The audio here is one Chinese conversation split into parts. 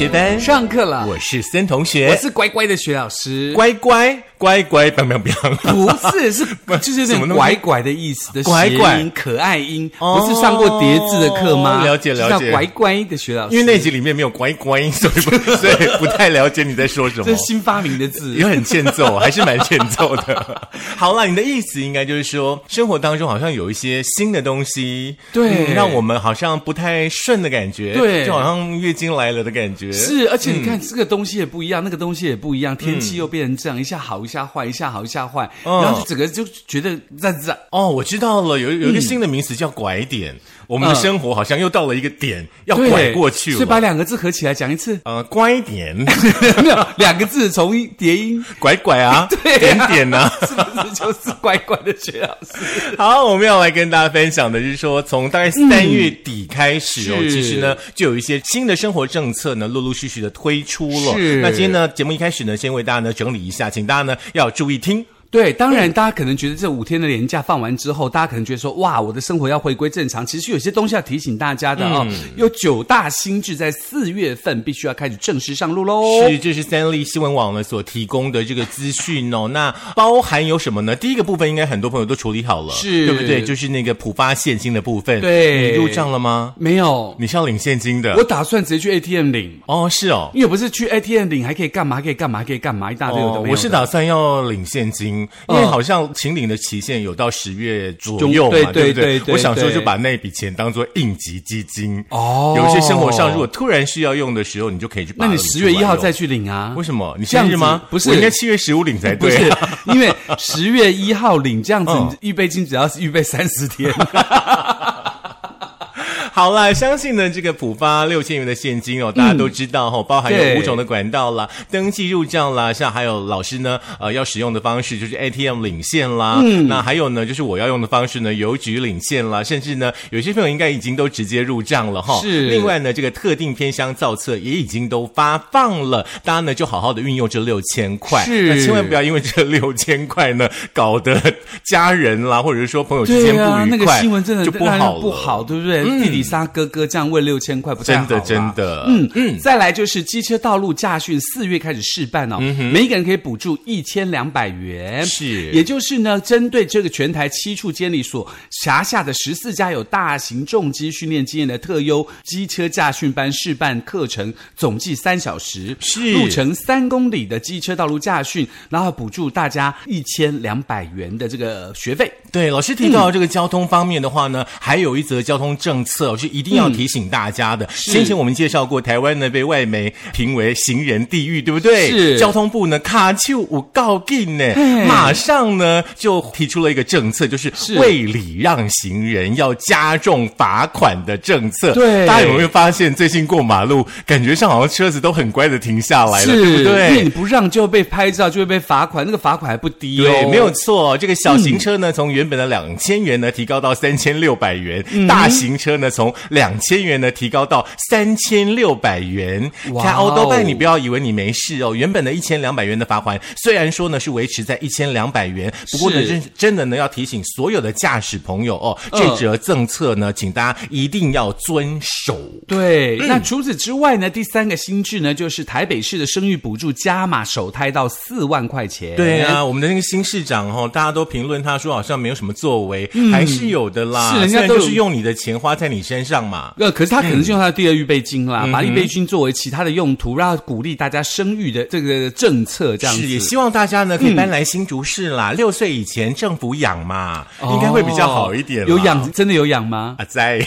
学班。上课了，我是森同学，我是乖乖的学老师。乖乖乖乖，不要不要，不是是 就是有点什么拐拐的意思的拐拐谐音可爱音，哦不是上过叠字的课吗？了解了解乖乖的学老师，因为那集里面没有乖乖，所以不 所以不太了解你在说什么这。是新发明的字也。很欠揍，还是蛮欠揍的。好了，你的意思应该就是说，生活当中好像有一些新的东西，对嗯让我们好像不太顺的感觉，对就好像月经来了的感觉。是，而且你嗯看，这个东西也不一样，那个东西也不一样，天气又变成这样，一下好一下坏，一下好一下坏，嗯。然后就整个就觉得在在哦，我知道了，有有一个新的名词叫拐点，我们的嗯生活好像又到了一个点，要拐过去所以把了。两个字合起来讲一次，呃，乖点，没有两个字从音叠音，拐拐啊，对啊点点呢、是不是就是乖乖的薛老师？好，我们要来跟大家分享的就是说，从大概三月底开始哦，是其实呢就有一些新的生活政策呢，陆陆续续的推出了。是那今天呢，节目一开始呢，先为大家呢整理一下，请大家呢要注意听。对，当然，大家可能觉得这五天的年假放完之后，大家可能觉得说，哇，我的生活要回归正常。其实有些东西要提醒大家的哦，有九大新制在四月份必须要开始正式上路喽。是，这是三立新闻网呢所提供的这个资讯哦。那包含有什么呢？第一个部分应该很多朋友都处理好了，是对不对？就是那个普发现金的部分。对你入账了吗？没有，你是要领现金的？我打算直接去 ATM 领，哦，是哦。因为不是去 ATM 领还可以干嘛？还可以干嘛？还可以干嘛？一大堆有的没有的哦我是打算要领现金，因为嗯好像秦岭的期限有到十月左中右嘛，对对不对？我想说就把那笔钱当做应急基金。哦有一些生活上如果突然需要用的时候，你就可以去那你。十月一号再去领啊？为什么？你这样子生日吗？不是我应该七月十五领才不对。是，因为十月一号领这样子，预备金只要是预备三十天。好啦，相信呢这个浦发六千元的现金哦，大家都知道哈、哦，包含有五种的管道啦，登记入账啦，像还有老师呢呃要使用的方式就是 ATM 领现啦，嗯，那还有呢就是我要用的方式呢邮局领现啦，甚至呢有些朋友应该已经都直接入账了哈、是。另外呢这个特定偏乡造册也已经都发放了，大家呢就好好的运用这六千块，是。那千万不要因为这六千块呢搞得家人啦或者是说朋友之间不愉快啊，那个快，新闻真的就不好了，不好，对不对？弟弟杀哥哥这样问六千块不太好真的真。的，嗯嗯，再来就是机车道路驾训四月开始试办哦，每一个人可以补助一千两百元，是也就是呢，针对这个全台七处监理所辖下的十四家有大型重机训练经验的特优机车驾训班试办课程，总计三小时，是路程三公里的机车道路驾训，然后补助大家一千两百元的这个学费。对，老师提到这个交通方面的话呢，还有一则交通政策是一定要提醒大家的。先前我们介绍过，台湾呢被外媒评为行人地狱，对不对？是交通部呢卡丘五告进呢，马上呢就提出了一个政策，就是是为礼让行人要加重罚款的政策。对大家有没有发现最近过马路，感觉上好像车子都很乖的停下来了，对不对因为对你？不让就会被拍照，就会被罚款，那个罚款还不低哦。对，没有错。这个小型车呢，从原本的两千元呢，提高到三千六百元；嗯大型车呢，从两千元呢，提高到三千六百元。哇哦看欧多拜，你不要以为你没事哦。原本的一千两百元的罚款，虽然说呢是维持在一千两百元，不过呢，真真的呢要提醒所有的驾驶朋友哦，嗯这则政策呢，请大家一定要遵守。对，那除此之外呢，第三个新制呢，就是台北市的生育补助加码首胎到四万块钱。对啊，我们的那个新市长哈、哦，大家都评论他说好像没有什么作为，还是有的啦。是人家都是用你的钱花在你身上嘛。呃，可是他可能是用他的第二预备金嗯啦，把预备金作为其他的用途，让他鼓励大家生育的这个政策，这样子。是，也希望大家呢可以搬来新竹市啦。六岁以前政府养嘛，应该会比较好一点。哦有养，真的有养吗？啊，在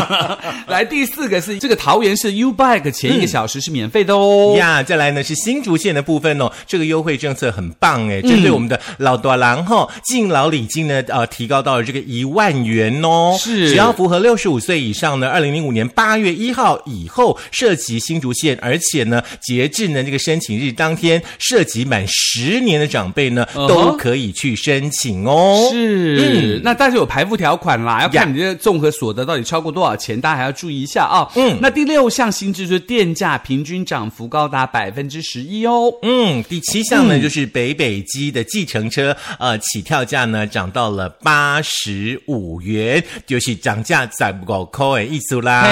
来，第四个是这个桃园市 U Bike 前一个小时是免费的哦。呀，再来呢是新竹县的部分哦，这个优惠政策很棒哎，嗯针对我们的老多郎哈，敬老礼金呢呃提高到了这个一万元哦，是只要符合六十五岁以上呢，二零零五年八月一号以后涉及新竹县，而且呢截至呢这个申请日当天涉及满十年的长辈呢都可以去申请哦。是，嗯那但是有排付条款啦，要看你的综合所得到底超过多少钱，大家还要注意一下啊。嗯，那第六项新制就是电价平均涨幅高达百分之十一哦。嗯，第七项呢、就是北北基的计程车呃起跳价呢涨到了八十五元，就是涨价再不够扣的意思啦。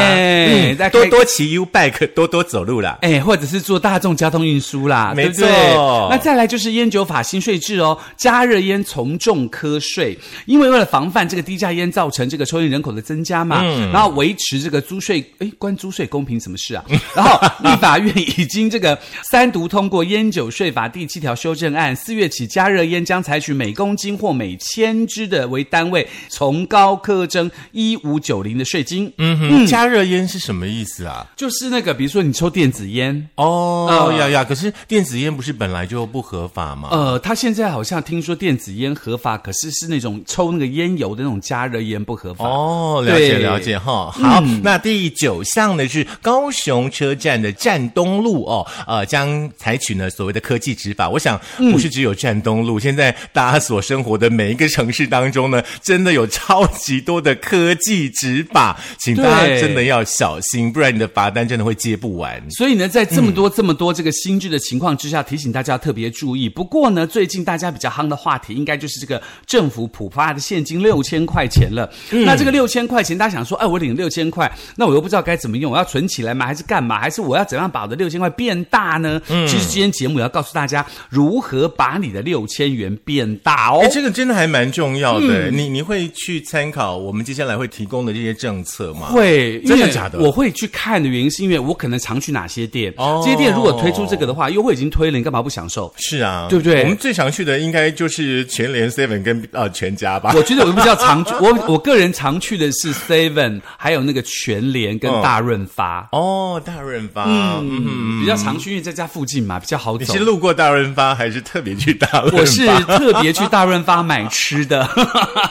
多多骑 U bike，多多走路啦。哎，或者是坐大众交通运输啦，没对不对错那再来就是烟酒法新税制哦，加热烟从重科税，因为为了防范这个低价烟造成这个抽烟人口的增加嘛，嗯然后维持这个租税，哎，关租税公平什么事啊？然后立法院已经这个三读通过烟酒税法第七条修正案，四月起加热烟将采取每公斤或每千支的为单位，从高课征一五九零的税金。嗯哼，加热烟是什么意思啊？就是那个，比如说你抽电子烟，哦呃呀呀，可是电子烟不是本来就不合法吗？呃，他现在好像听说电子烟合法，可是是那种抽那个烟油的那种加热烟不合法。哦，了解了解哈。好，那第九项呢是高雄车站的站东路哦，呃，将采取呢所谓的科技执法。我想不是只有站东路，现在大家所生活的每一个城市当中呢，真的有超级多的科技执法，请大家真的要小心，不然你的罚单真的会接不完。所以呢，在这么多、这么多这个新制的情况之下，提醒大家要特别注意。不过呢，最近大家比较夯的话题，应该就是这个政府普发的现金六千块钱了。那这个六千块钱，大家想说，哎，我领六千块，那我又不知道该怎么用，我要存起来吗？还是干嘛？还是我要怎样把我的六千块变大呢？其实今天节目也要告诉大家如何把你的六千元变大哦哎，。这个真的还蛮重要的。你你会去参考我们接下来会提供的这些政策吗？会，真的假的我会去看的原因是因为我可能常去哪些店，哦这些店如果推出这个的话，优惠已经推了，你干嘛不享受？是啊，对不对我们最常去的应该就是全联 Seven 跟呃全家吧。我觉得我比较常去，我我个人常去的是 Seven，还有那个全联跟大润发，哦，大润发，嗯嗯，比较常去，因为在家附近嘛，比较好走你是。路过大润发还是特别去大润发？我是特别去大润发买吃的，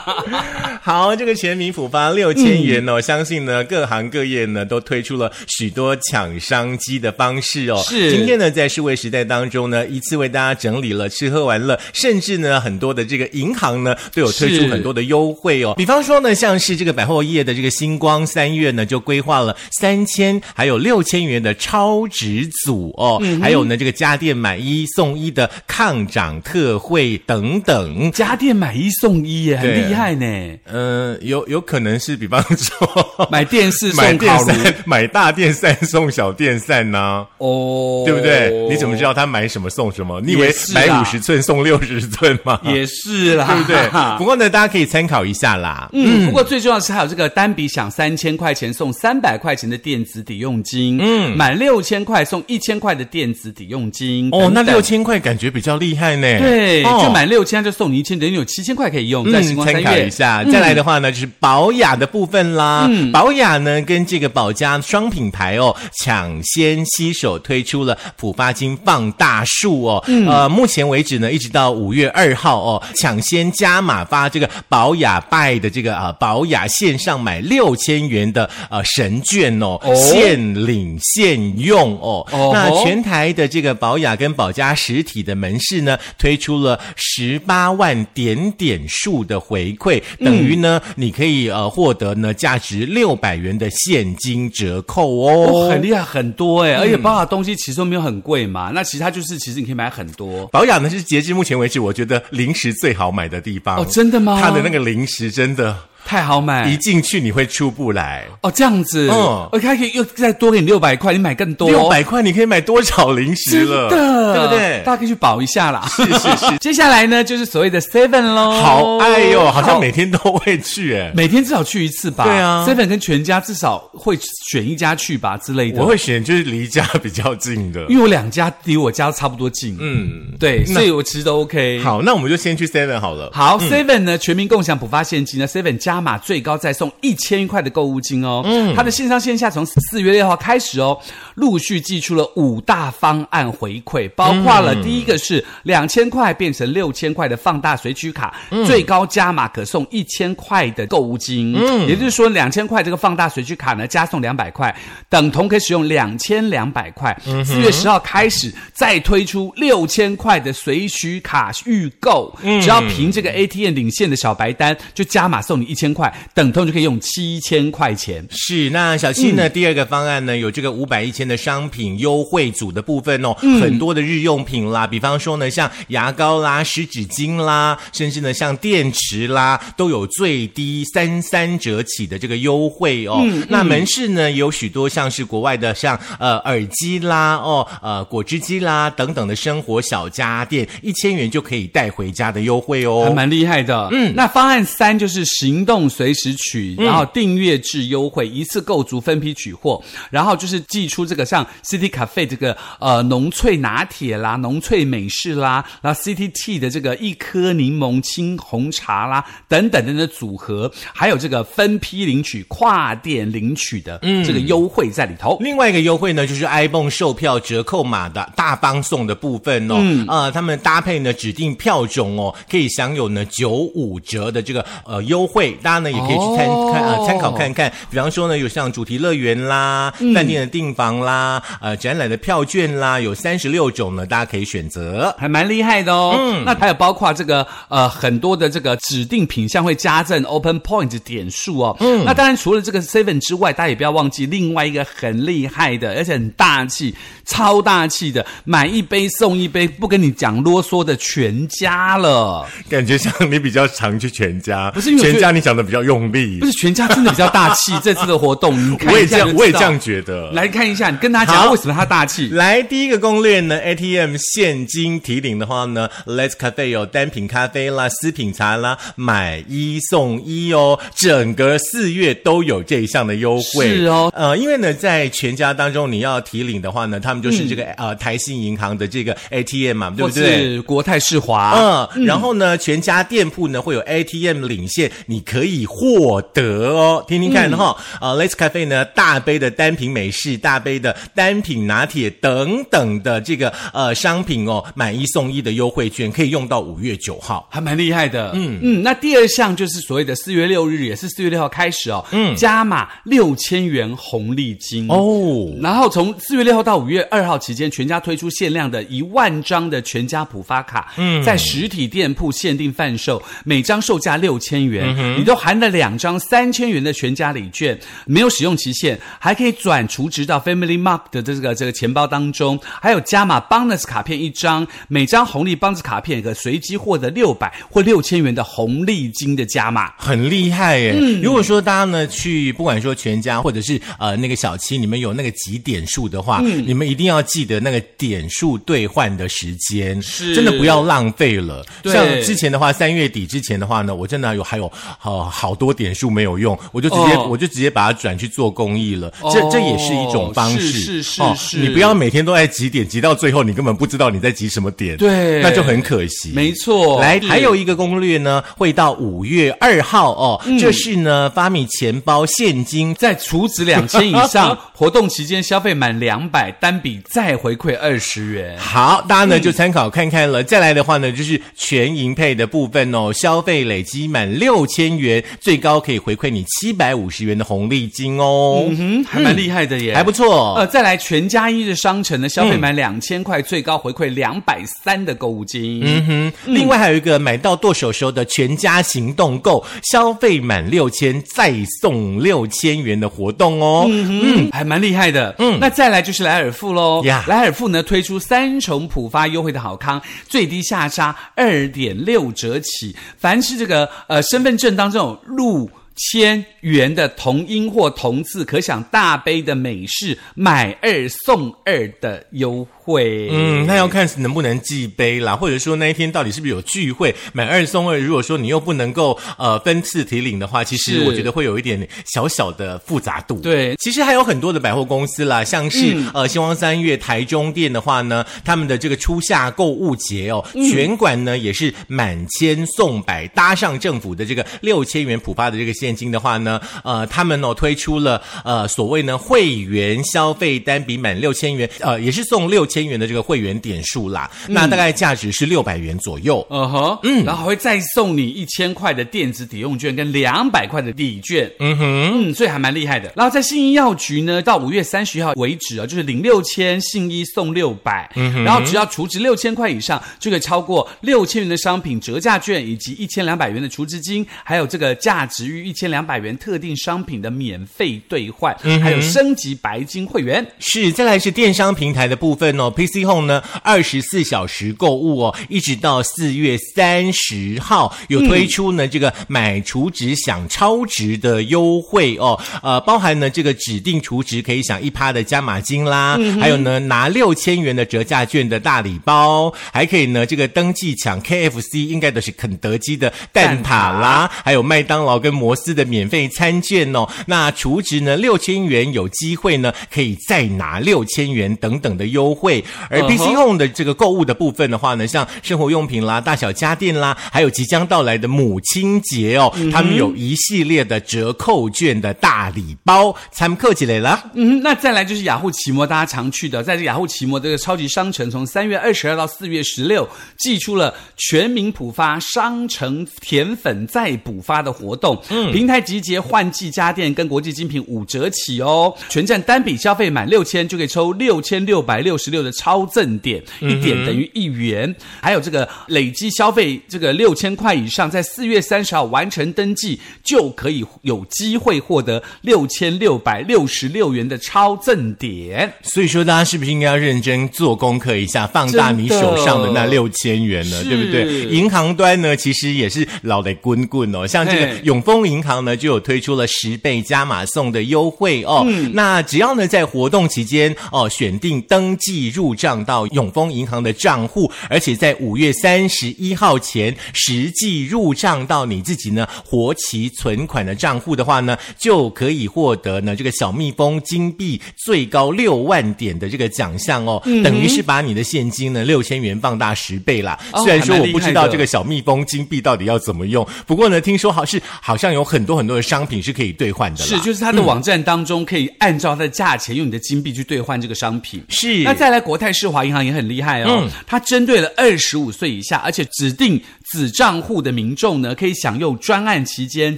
好，这个全民普发六千元哦，相信呢各行各业呢都推出了许多抢商机的方式哦。是今天呢在数位时代当中呢，一次为大家整理了吃喝玩乐，甚至呢很多的这个银行呢都有推出很多的优惠哦。比方说呢，像是这个百货业的这个星光三月呢就规划了三千还有六千元的超值组哦，还有呢这个家电买一送一的抗涨特惠等等。家电买一送一耶，很厉害呢。嗯，有有可能是，比方说买电视买送烤炉电扇，买大电扇送小电扇呢、哦，对不对？你怎么知道他买什么送什么？你以为买五十寸送六十寸吗？也是啦，对不对？不过呢，大家可以参考一下啦。嗯，不过最重要的是还有这个单笔享三千块钱送三百块钱的电子抵用金，嗯，满六千块送一千块的电子抵用金。哦，那六千块感觉比较厉害呢。对，哦就满六千就送你一千，等于有七千块可以用，在星嗯，光三月参考一。下。再来的话呢，就是保养的部分啦。嗯。宝雅呢跟这个宝家双品牌哦，抢先携手推出了普发金放大术哦。嗯。呃，目前为止呢，一直到五月二号哦，抢先加码发这个宝雅拜的这个啊、呃、宝雅线上买六千元的呃神券哦，哦。现领现用哦。哦那全台的这个宝雅跟宝家实体的门市呢，推出了十八万点点数的回馈，等于呢，你可以呃获得呢价值六百元的现金折扣哦，哦。很厉害，很多哎，而且包雅东西其实都没有很贵嘛，那其他就是其实你可以买很多。保养呢是截至目前为止，我觉得零食最好买的地方哦真的吗它的那个零食真的，太好买一进去你会出不来。哦，这样子，嗯而且还可以又再多给你六百块，你买更多，六百块你可以买多少零食真了？的，对不对？大家可以去保一下啦。是是是，接下来呢，就是所谓的 Seven 喽，好爱哟、好像每天都会去哎。每天至少去一次吧。对啊，Seven 跟全家至少会选一家去吧之类的。我会选就是离家比较近的。因为我两家离我家差不多近，嗯，对，所以我其实都 OK。好，那我们就先去 Seven 好了。好，Seven 呢，全民共享补发现金呢，Seven 加码最高再送一千块的购物金哦。嗯，它的线上线下从四月六号开始哦，陆续寄出了五大方案回馈，包括了第一个是两千块变成六千块的放大随取卡，最高加码可送一千块的购物金。嗯，也就是说两千块这个放大随取卡呢，加送两百块，等同可以使用两千两百块。四月十号开始再推出六千块的随取卡预购，只要凭这个 ATM 领现的小白单，就加码送你一千块，等同就可以用七千块钱。是，那小七呢？第二个方案呢，有这个五百一千千的商品优惠组的部分哦，很多的日用品啦，比方说呢，像牙膏啦、湿纸巾啦，甚至呢像电池啦，都有最低三三折起的这个优惠哦。那门市呢有许多像是国外的像呃耳机啦、哦呃果汁机啦等等的生活小家电，一千元就可以带回家的优惠哦还哦。蛮厉害的。嗯，那方案三就是行动随时取，然后订阅制优惠，一次购足分批取货，然后就是寄出这个像 City Cafe 这个呃浓萃拿铁啦、浓萃美式啦，然后 City Tea 的这个一颗柠檬青红茶啦等等等的组合，还有这个分批领取、跨店领取的这个优惠在里头。另外一个优惠呢，就是 iPhone 售票折扣码的大方送的部分哦。嗯，呃，他们搭配呢指定票种哦，可以享有呢九五折的这个呃优惠。大家呢也可以去参、哦看呃参考看看。比方说呢，有像主题乐园啦、饭店的订房啦、呃展览的票券啦，有三十六种呢，大家可以选择。还蛮厉害的哦。嗯，那还有包括这个呃很多的这个指定品项会加赠 Open Point 点数哦。嗯，那当然除了这个 Seven 之外，大家也不要忘记另外一个很厉害的，而且很大气、超大气的，买一杯送一杯，不跟你讲啰嗦的全家了。感觉像你比较常去全家，不是因为全家，你讲的比较用力不。是全家真的比较大气，这次的活动你看我也这样，我也这样觉得。来看一下，你跟他讲好为什么他大气。来，第一个攻略呢，ATM 现金提领的话呢，Let's Cafe 有单品咖啡啦、私品茶啦，买一送一哦，整个四月都有这一项的优惠。是哦呃，因为呢，在全家当中你要提领的话呢，他们就是这个、呃台信银行的这个 ATM 嘛，对不对？是国泰世华，嗯，然后呢，全家店铺呢会有 ATM 领现，你可以获得哦。听听看哈，呃，Let's Cafe 呢，大杯的单品美式、大杯的单品拿铁等等的这个呃商品哦，买一送一的优惠券可以用到五月九号。还蛮厉害的。嗯。嗯，那第二项就是所谓的四月六日，也是四月六号开始哦，嗯，加码六千元红利金。哦。然后从四月六号到五月二号期间，全家推出限量的一万张的全家普发卡，嗯，在实体店铺限定贩售，每张售价六千元，你都含了两张三千元的全家礼券，没有使用期限，还可以转储值到 Family Mark 的这个这个钱包当中，还有加码 Bonus 卡片一张，每张红利 Bonus 卡片可随机获得六百或六千元的红利金的加码。很厉害耶！如果说大家呢去，不管说全家或者是呃那个小七，你们有那个几点数的话，你们一定要记得那个点数兑换的时间，是真的不要浪费了。像之前的话，三月底之前的话呢，我真的有还有好、好多点数没有用，我就直接、哦我就直接把它转去做公益了。哦这这也是一种方式，是是是哦是你不要每天都在集点，集到最后你根本不知道你在集什么点，对那就很可惜。没错来，还有一个攻略呢，会到五月二号哦。嗯这是呢，发米钱包现金在储值两千以上，活动期间消费满两百，单笔再回馈二十元。好，大家呢就参考看看了。再来的话呢，就是全银配的部分哦，消费累积满六千元，最高可以回馈你七百五十元的红利金哦，嗯，还蛮厉害的耶，还不错。呃，再来全家一日商城呢，消费满两千块，最高回馈两百三的购物金。嗯，哼，另外还有一个买到剁手手的全家行动购，消费满六千再送六千元的活动哦。嗯，还蛮厉害的。嗯，那再来就是莱尔富喽。呀莱尔富呢推出三重浦发优惠的好康，最低下杀二点六折起，凡是这个呃身份证当中有入。千元的同音或同字，可享大杯的美式买二送二的优惠。嗯，那要看能不能寄杯啦，或者说那一天到底是不是有聚会，买二送二。如果说你又不能够呃分次提领的话，其实我觉得会有一点小小的复杂度。对其实还有很多的百货公司啦，像是、呃星光三月台中店的话呢，他们的这个初夏购物节哦，全馆呢也是满千送百，搭上政府的这个六千元普发的这个现金的话呢，呃，他们哦推出了呃所谓呢会员消费单笔满六千元，呃也是送六千。千元的这个会员点数啦，那大概价值是六百元左右。嗯哼，嗯，然后还会再送你一千块的电子抵用券跟两百块的礼券，嗯哼，嗯，所以还蛮厉害的。然后在信义药局呢，到五月三十号为止啊，就是领六千信一送六百，嗯哼，然后只要储值六千块以上，就可以超过六千元的商品折价券，以及一千两百元的储值金，还有这个价值于一千两百元特定商品的免费兑换，还有升级白金会员。是，再来是电商平台的部分哦，PC Home 呢二十四小时购物哦，一直到四月三十号有推出呢这个买储值享超值的优惠哦，呃，包含呢这个指定储值可以享一趴的加码金啦，还有呢拿六千元的折价券的大礼包，还可以呢这个登记抢 KFC 应该都是肯德基的蛋挞啦，还有麦当劳跟摩斯的免费餐券哦，那储值呢六千元有机会呢可以再拿六千元等等的优惠，而 PC Home 的这个购物的部分的话呢，像生活用品啦、大小家电啦，还有即将到来的母亲节哦，他们有一系列的折扣券的大礼包，参客起来了。嗯，那再来就是雅虎奇摩，大家常去的，在这雅虎奇摩这个超级商城，从三月二十二到四月十六，寄出了全民普发商城甜粉再补发的活动。嗯，平台集结换季家电跟国际精品五折起哦，全站单笔消费满六千就可以抽六千六百六十六的超赠点，一点等于一元。还有这个累积消费这个六千块以上，在四月三十号完成登记，就可以有机会获得六千六百六十六元的超赠点。所以说，大家是不是应该要认真做功课一下，放大你手上的那六千元呢？对不对？银行端呢，其实也是老得滚滚哦。像这个永丰银行呢，就有推出了十倍加码送的优惠哦。那只要呢在活动期间哦，选定登记入账到永丰银行的账户，而且在五月三十一号前实际入账到你自己呢活期存款的账户的话呢，就可以获得呢这个小蜜蜂金币最高六万点的这个奖项哦，等于是把你的现金呢六千元放大十倍啦。虽然说我不知道这个小蜜蜂金币到底要怎么用，不过呢听说好是好像有很多很多的商品是可以兑换的。是，就是它的网站当中可以按照它的价钱用你的金币去兑换这个商品。是，那再来国泰世华银行也很厉害哦，它针对了二十五岁以下，而且指定子账户的民众呢，可以享用专案期间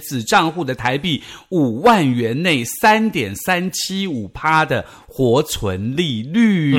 子账户的台币五万元内三点三七五趴的活存利率。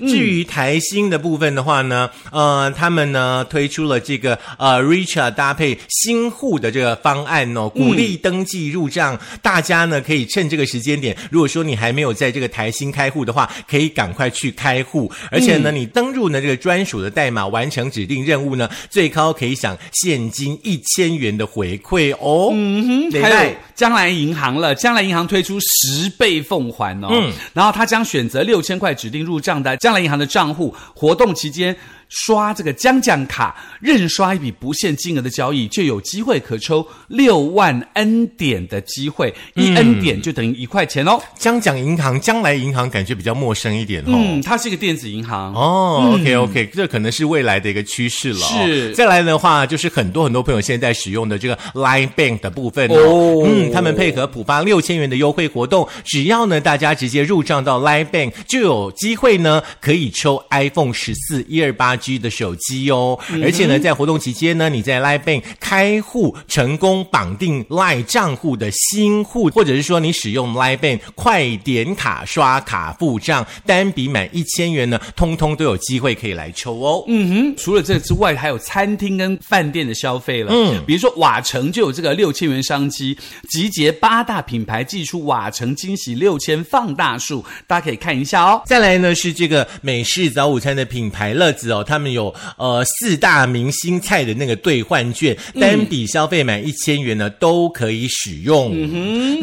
至于台新的部分的话呢，呃，他们呢推出了这个呃 Richa 搭配新户的这个方案哦，鼓励登记入账，大家呢可以趁这个时间点，如果说你还没有在这个台新开户的话，可以赶快去开户，而且呢，你登入呢这个专属的代码，完成指定任务呢，最高可以享现金一千元的回馈哦。嗯哼，还有将来银行了，将来银行推出十倍奉还哦，嗯，然后他将选择六千块指定入账的将来银行的账户，活动期间。刷这个将将卡，任刷一笔不限金额的交易，就有机会可抽六万 N 点的机会，一 N 点就等于一块钱哦。将奖银行、将来银行感觉比较陌生一点哦。嗯，它是一个电子银行哦。OK OK，这可能是未来的一个趋势了。是，再来的话，就是很多很多朋友现在使用的这个 Line Bank 的部分哦。嗯，他们配合浦发六千元的优惠活动，只要呢大家直接入账到 Line Bank，就有机会呢可以抽 iPhone 十四一二八。G 的手机哦，而且呢，在活动期间呢，你在 Line Bank 开户成功绑定 Line 账户的新户，或者是说你使用 Line Bank 快点卡刷卡付账，单笔满一千元呢，通通都有机会可以来抽哦。嗯哼，除了这之外，还有餐厅跟饭店的消费了。嗯，比如说瓦城就有这个六千元商机，集结八大品牌，寄出瓦城惊喜六千放大数，大家可以看一下哦。再来呢是这个美式早午餐的品牌乐子哦。他们有呃四大明星菜的那个兑换券，单笔消费满一千元呢都可以使用。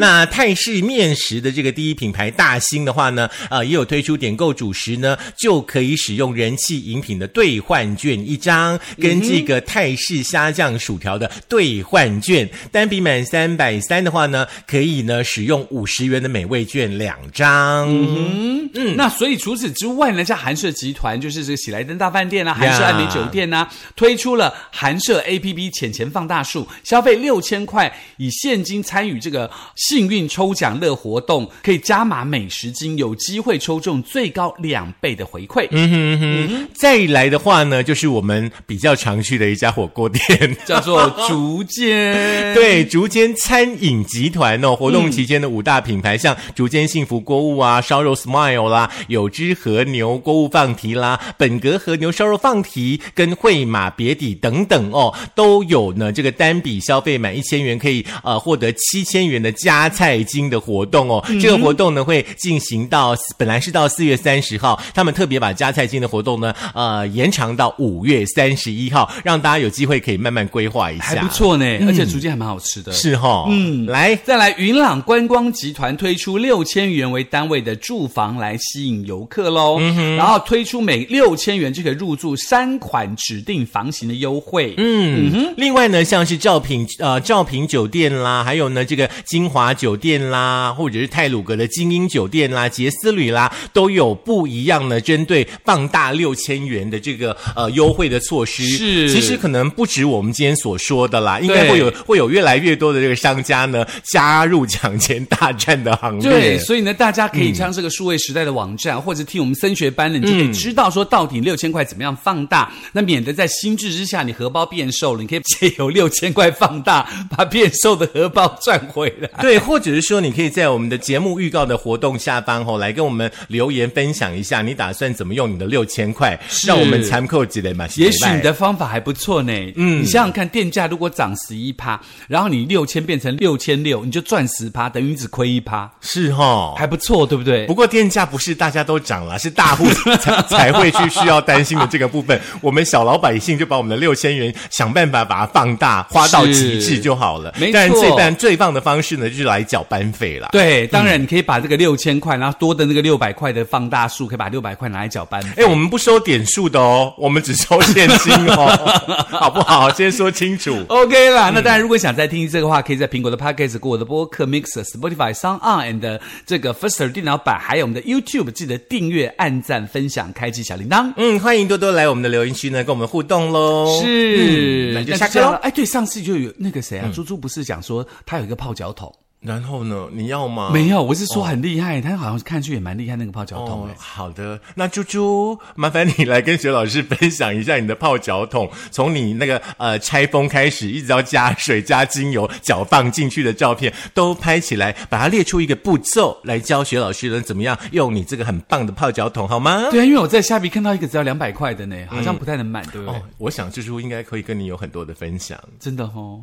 那泰式面食的这个第一品牌大兴的话呢，呃也有推出点购主食呢就可以使用人气饮品的兑换券一张，跟这个泰式虾酱薯条的兑换券，单笔满三百三的话呢，可以呢使用五十元的美味券两张。嗯，那所以除此之外呢，像韩式集团就是这个喜来登大饭店。店啊、韩式爱美酒店啊，推出了韩舍 A P P 浅钱放大术，消费六千块以现金参与这个幸运抽奖乐活动，可以加码美食金，有机会抽中最高两倍的回馈。嗯哼嗯哼，再来的话呢，就是我们比较常去的一家火锅店，叫做竹间。对，竹间餐饮集团哦，活动期间的五大品牌，像竹间幸福锅物啊、烧肉 Smile 啦、有汁和牛锅物放题啦、本格和牛烧肉放题跟惠马别底等等哦，都有呢。这个单笔消费满一千元可以呃获得七千元的加菜金的活动哦。这个活动呢会进行到本来是到四月三十号，他们特别把加菜金的活动呢呃延长到五月三十一号，让大家有机会可以慢慢规划一下，还不错呢，而且竹间还蛮好吃的。是哈，嗯，来再来，云朗观光集团推出六千元为单位的住房来吸引游客喽，然后推出每六千元就可以入住三款指定房型的优惠。嗯哼，另外呢，像是兆品呃兆品酒店啦，还有呢这个金华酒店啦，或者是泰鲁阁的精英酒店啦、杰斯旅啦，都有不一样的针对放大六千元的这个呃优惠的措施。是，其实可能不止我们今天所说的啦，应该会有会有越来越多的这个商家呢加入抢钱大战的行列。对，所以呢，大家可以上这个数位时代的网站，或者听我们升学班的，你就可以知道说到底六千块怎么样放大，那免得在心智之下你荷包变瘦了，你可以借由六千块放大，把变瘦的荷包赚回来。对，或者是说，你可以在我们的节目预告的活动下方吼，来跟我们留言分享一下，你打算怎么用你的六千块，让我们参扣几类嘛？也许你的方法还不错呢。嗯，你想想看，电价如果涨十一趴，然后你六千变成六千六，你就赚十趴，等于你只亏一趴，是哈。还不错，对不对不？过电价不是大家都涨了，是大户才 才会去需要担心的这个部分。我们小老百姓就把我们的六千元想办法把它放大，花到极致就好了。没错当然最棒最棒的方式呢，就是来缴班费啦。对，当然你可以把这个六千块，然后多的那个六百块的放大数，可以把六百块拿来缴班费。哎，我们不收点数的哦，我们只收现金哦，好不好？先说清楚。OK 啦，那当然，如果想再听这个话，可以在苹果的 Podcast、过我的播客 Mixer、Spotify、Sound On and 这个 Firster 电脑版，还有我们的 YouTube，记得订阅、按赞、分享、开启小铃铛。嗯，欢迎多多来我们的留言区呢，跟我们互动喽。是，嗯那就下课喽。这样哎，对，上次就有那个谁啊，猪猪不是讲说他有一个泡脚桶？然后呢，你要吗？没有，我是说很厉害，他好像看上去也蛮厉害那个泡脚桶好的，那猪猪，麻烦你来跟学老师分享一下你的泡脚桶，从你那个呃拆封开始，一直到加水、加精油、脚放进去的照片，都拍起来，把它列出一个步骤来教学老师呢怎么样用你这个很棒的泡脚桶，好吗？对啊，因为我在虾皮看到一个只要两百块的呢，好像不太能买，对不对哦？，我想猪猪应该可以跟你有很多的分享。真的哦。